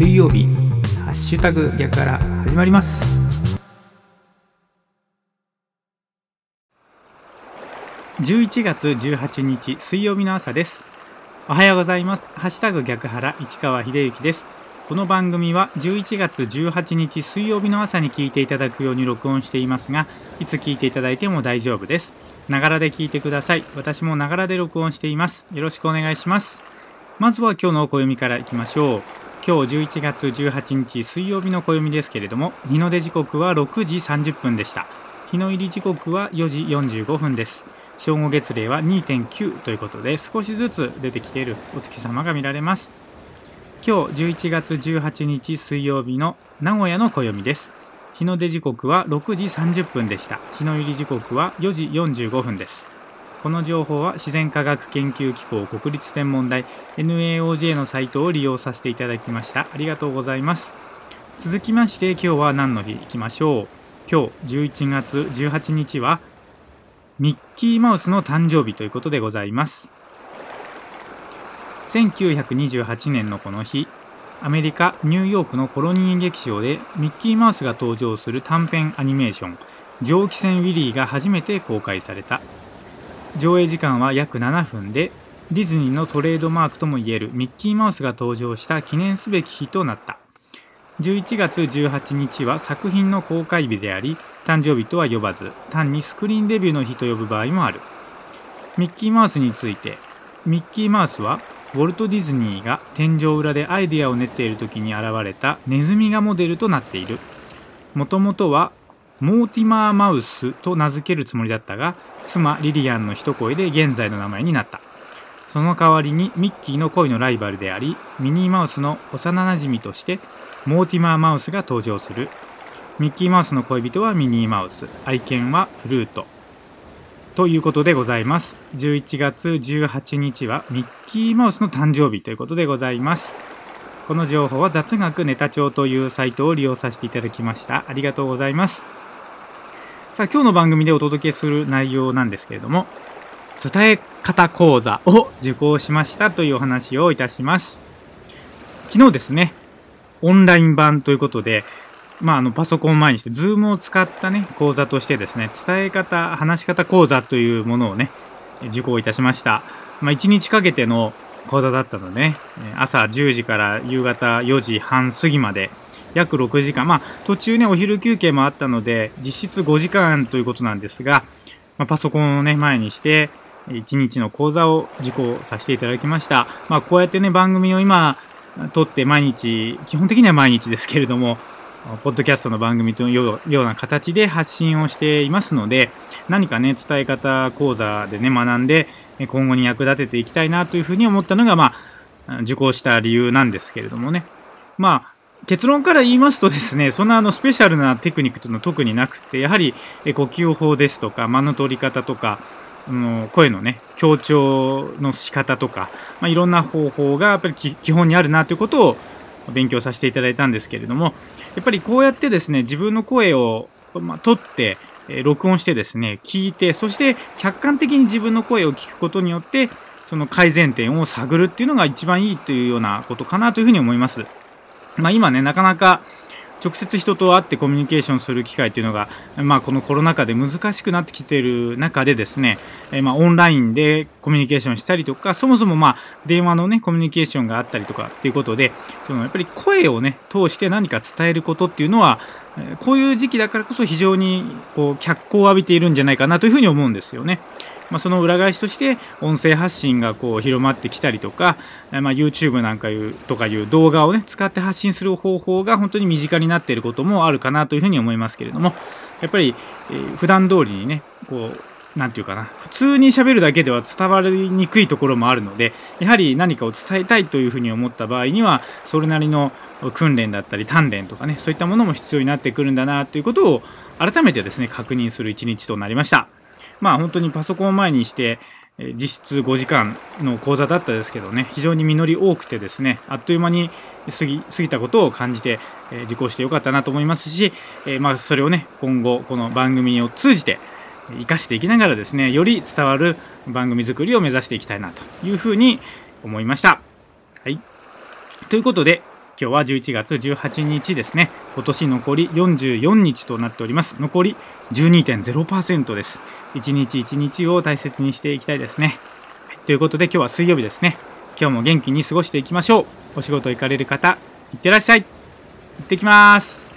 水曜日ハッシュタグ逆から始まります。11月18日水曜日の朝です。おはようございます。ハッシュタグ逆原市川秀幸です。この番組は11月18日水曜日の朝に聞いていただくように録音していますがいつ聞いていただいても大丈夫です。ながらで聞いてください。私もながらで録音しています。よろしくお願いします。まずは今日の暦からいきましょう。今日11月18日水曜日の暦ですけれども日の出時刻は6時30分でした。日の入り時刻は4時45分です。正午月齢は2.9ということで少しずつ出てきているお月様が見られます。今日11月18日水曜日の名古屋の暦です。日の出時刻は6時30分でした。日の入り時刻は4時45分です。この情報は自然科学研究機構国立天文台 NAOJ のサイトを利用させていただきました。ありがとうございます。続きまして今日は何の日いきましょう。今日11月18日はミッキーマウスの誕生日ということでございます。1928年のこの日アメリカ・ニューヨークのコロニー劇場でミッキーマウスが登場する短編アニメーション「蒸気船ウィリー」が初めて公開された。上映時間は約7分でディズニーのトレードマークともいえるミッキーマウスが登場した記念すべき日となった。11月18日は作品の公開日であり誕生日とは呼ばず単にスクリーンデビューの日と呼ぶ場合もある。ミッキーマウスについてミッキーマウスはウォルト・ディズニーが天井裏でアイデアを練っている時に現れたネズミがモデルとなっている。もともとはモーティマー・マウスと名付けるつもりだったが妻リリアンの一声で現在の名前になった。その代わりにミッキーの恋のライバルでありミニーマウスの幼なじみとしてモーティマー・マウスが登場する。ミッキーマウスの恋人はミニーマウス。愛犬はプルート。ということでございます。11月18日はミッキーマウスの誕生日ということでございます。この情報は雑学ネタ帳というサイトを利用させていただきました。ありがとうございます。さあ今日の番組でお届けする内容なんですけれども伝え方講座を受講しましたというお話をいたします昨日ですねオンライン版ということでまあ、あのパソコンを前にして、ズームを使ったね、講座としてですね、伝え方、話し方講座というものをね、受講いたしました。まあ、1日かけての講座だったのでね、朝10時から夕方4時半過ぎまで、約6時間、まあ、途中ね、お昼休憩もあったので、実質5時間ということなんですが、まあ、パソコンをね、前にして、1日の講座を受講させていただきました。まあ、こうやってね、番組を今、撮って毎日、基本的には毎日ですけれども、ポッドキャストの番組というような形で発信をしていますので、何かね、伝え方講座でね、学んで、今後に役立てていきたいなというふうに思ったのが、まあ、受講した理由なんですけれどもね。まあ、結論から言いますとですね、そんなあのスペシャルなテクニックというのは特になくて、やはり呼吸法ですとか、間の取り方とか、あの声のね、強調の仕方とか、まあ、いろんな方法がやっぱり基本にあるなということを勉強させていただいたんですけれども、やっぱりこうやってですね、自分の声を、まあ、取って、録音してですね、聞いて、そして客観的に自分の声を聞くことによって、その改善点を探るっていうのが一番いいというようなことかなというふうに思います。まあ、今ね、なかなか直接人と会ってコミュニケーションする機会っていうのが、まあ、このコロナ禍で難しくなってきている中でですね、えまあ、オンラインでコミュニケーションしたりとか、そもそもまあ電話のね、コミュニケーションがあったりとかっていうことで、そのやっぱり声をね、通して何か伝えることっていうのは、こういう時期だからこそ非常にこう脚光を浴びているんじゃないかなというふうに思うんですよね。まあ、その裏返しとして音声発信がこう広まってきたりとか、まあ、YouTube なんかいうとかいう動画をね使って発信する方法が本当に身近になっていることもあるかなというふうに思いますけれどもやっぱり、えー、普段通りにねこう何て言うかな普通に喋るだけでは伝わりにくいところもあるのでやはり何かを伝えたいというふうに思った場合にはそれなりの訓練だったり鍛錬とかねそういったものも必要になってくるんだなということを改めてですね確認する一日となりました。まあ本当にパソコンを前にして、実質5時間の講座だったですけどね、非常に実り多くてですね、あっという間に過ぎ過ぎたことを感じて、え受講してよかったなと思いますし、えまあそれをね、今後この番組を通じて生かしていきながらですね、より伝わる番組作りを目指していきたいなというふうに思いました。はい。ということで、今日は11月18日ですね。今年残り44日となっております。残り12.0%です。一日一日を大切にしていきたいですね、はい、ということで今日は水曜日ですね。今日も元気に過ごしていきましょう。お仕事行かれる方いってらっしゃい。行ってきます。